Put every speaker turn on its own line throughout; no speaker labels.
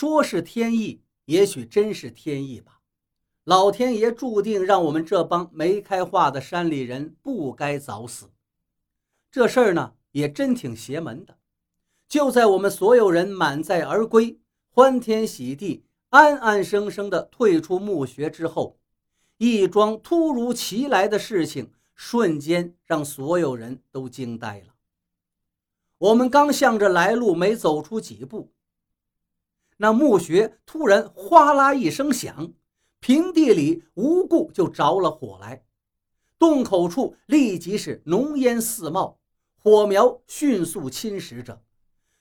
说是天意，也许真是天意吧。老天爷注定让我们这帮没开化的山里人不该早死。这事儿呢，也真挺邪门的。就在我们所有人满载而归、欢天喜地、安安生生的退出墓穴之后，一桩突如其来的事情瞬间让所有人都惊呆了。我们刚向着来路没走出几步，那墓穴突然哗啦一声响。平地里无故就着了火来，洞口处立即是浓烟四冒，火苗迅速侵蚀着，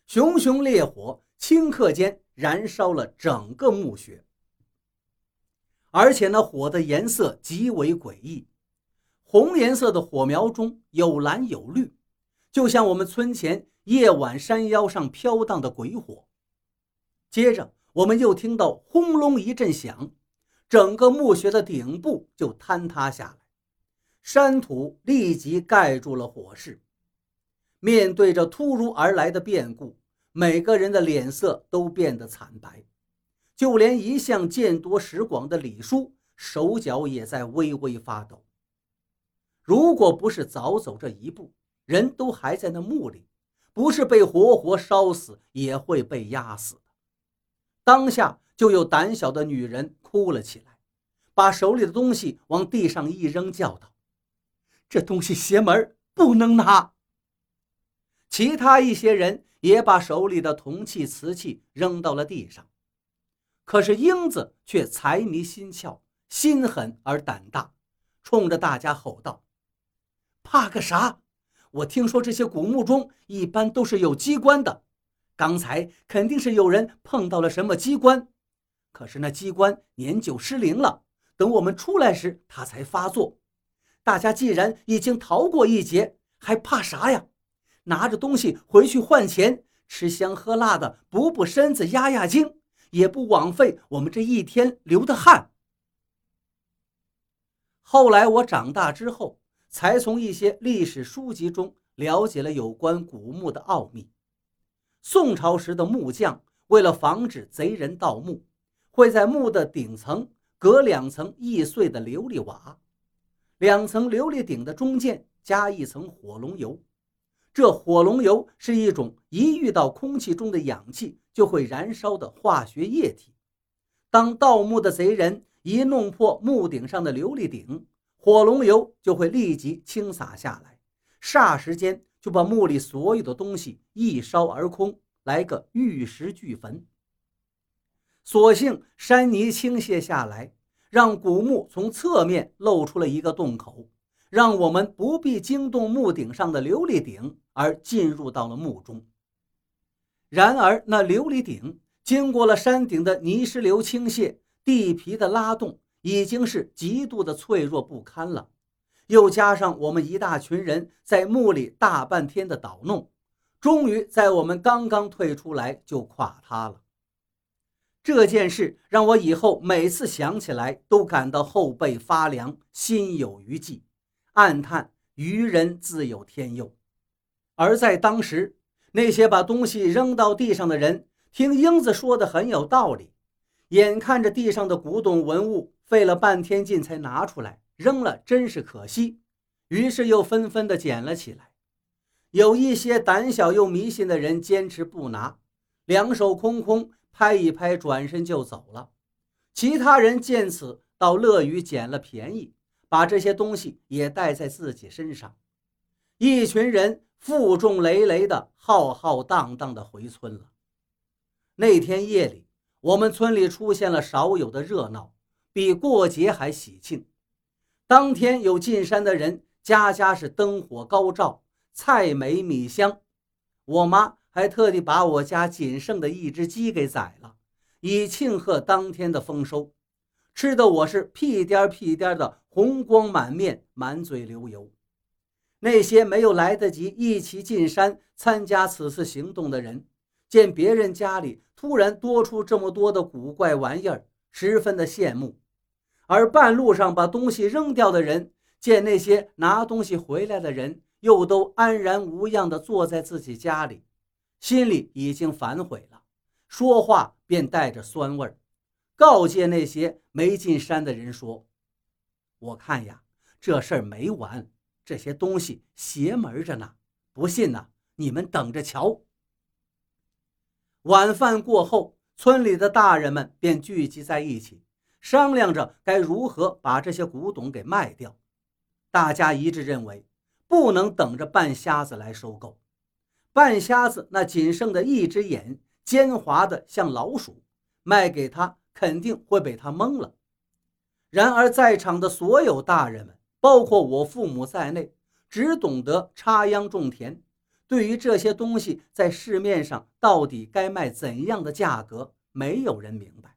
熊熊烈火顷刻间燃烧了整个墓穴。而且那火的颜色极为诡异，红颜色的火苗中有蓝有绿，就像我们村前夜晚山腰上飘荡的鬼火。接着，我们又听到轰隆一阵响。整个墓穴的顶部就坍塌下来，山土立即盖住了火势。面对着突如而来的变故，每个人的脸色都变得惨白，就连一向见多识广的李叔手脚也在微微发抖。如果不是早走这一步，人都还在那墓里，不是被活活烧死，也会被压死。当下。就有胆小的女人哭了起来，把手里的东西往地上一扔，叫道：“这东西邪门，不能拿。”其他一些人也把手里的铜器、瓷器扔到了地上。可是英子却财迷心窍，心狠而胆大，冲着大家吼道：“怕个啥？我听说这些古墓中一般都是有机关的，刚才肯定是有人碰到了什么机关。”可是那机关年久失灵了，等我们出来时，它才发作。大家既然已经逃过一劫，还怕啥呀？拿着东西回去换钱，吃香喝辣的，补补身子，压压惊，也不枉费我们这一天流的汗。后来我长大之后，才从一些历史书籍中了解了有关古墓的奥秘。宋朝时的木匠为了防止贼人盗墓。会在墓的顶层隔两层易碎的琉璃瓦，两层琉璃顶的中间加一层火龙油。这火龙油是一种一遇到空气中的氧气就会燃烧的化学液体。当盗墓的贼人一弄破墓顶上的琉璃顶，火龙油就会立即倾洒下来，霎时间就把墓里所有的东西一烧而空，来个玉石俱焚。所幸山泥倾泻下来，让古墓从侧面露出了一个洞口，让我们不必惊动墓顶上的琉璃顶而进入到了墓中。然而，那琉璃顶经过了山顶的泥石流倾泻、地皮的拉动，已经是极度的脆弱不堪了。又加上我们一大群人在墓里大半天的捣弄，终于在我们刚刚退出来就垮塌了。这件事让我以后每次想起来都感到后背发凉，心有余悸，暗叹愚人自有天佑。而在当时，那些把东西扔到地上的人，听英子说的很有道理，眼看着地上的古董文物，费了半天劲才拿出来扔了，真是可惜，于是又纷纷的捡了起来。有一些胆小又迷信的人坚持不拿，两手空空。拍一拍，转身就走了。其他人见此，倒乐于捡了便宜，把这些东西也带在自己身上。一群人负重累累的，浩浩荡荡的回村了。那天夜里，我们村里出现了少有的热闹，比过节还喜庆。当天有进山的人，家家是灯火高照，菜美米香。我妈。还特地把我家仅剩的一只鸡给宰了，以庆贺当天的丰收，吃的我是屁颠屁颠的，红光满面，满嘴流油。那些没有来得及一起进山参加此次行动的人，见别人家里突然多出这么多的古怪玩意儿，十分的羡慕；而半路上把东西扔掉的人，见那些拿东西回来的人又都安然无恙地坐在自己家里。心里已经反悔了，说话便带着酸味儿，告诫那些没进山的人说：“我看呀，这事儿没完，这些东西邪门着呢。不信呐，你们等着瞧。”晚饭过后，村里的大人们便聚集在一起，商量着该如何把这些古董给卖掉。大家一致认为，不能等着半瞎子来收购。半瞎子那仅剩的一只眼，奸猾的像老鼠，卖给他肯定会被他蒙了。然而，在场的所有大人们，包括我父母在内，只懂得插秧种田，对于这些东西在市面上到底该卖怎样的价格，没有人明白。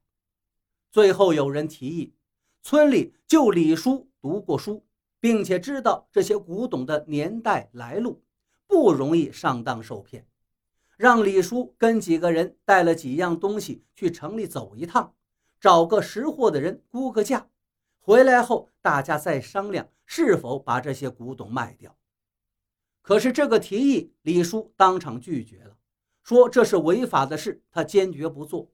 最后有人提议，村里就李叔读过书。并且知道这些古董的年代来路，不容易上当受骗。让李叔跟几个人带了几样东西去城里走一趟，找个识货的人估个价，回来后大家再商量是否把这些古董卖掉。可是这个提议，李叔当场拒绝了，说这是违法的事，他坚决不做。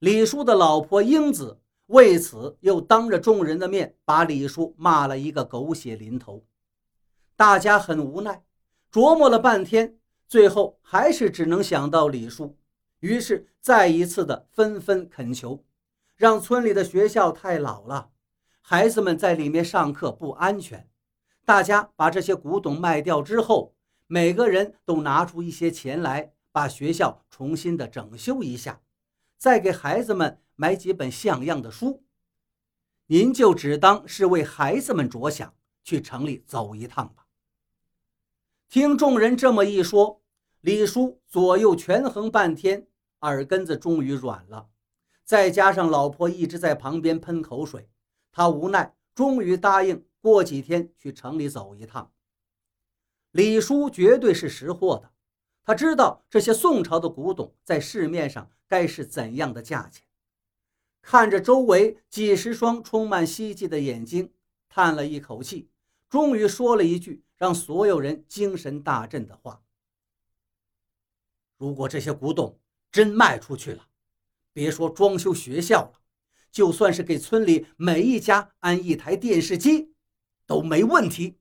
李叔的老婆英子。为此，又当着众人的面把李叔骂了一个狗血淋头。大家很无奈，琢磨了半天，最后还是只能想到李叔，于是再一次的纷纷恳求，让村里的学校太老了，孩子们在里面上课不安全。大家把这些古董卖掉之后，每个人都拿出一些钱来，把学校重新的整修一下，再给孩子们。买几本像样的书，您就只当是为孩子们着想，去城里走一趟吧。听众人这么一说，李叔左右权衡半天，耳根子终于软了。再加上老婆一直在旁边喷口水，他无奈，终于答应过几天去城里走一趟。李叔绝对是识货的，他知道这些宋朝的古董在市面上该是怎样的价钱。看着周围几十双充满希冀的眼睛，叹了一口气，终于说了一句让所有人精神大振的话：“如果这些古董真卖出去了，别说装修学校了，就算是给村里每一家安一台电视机，都没问题。”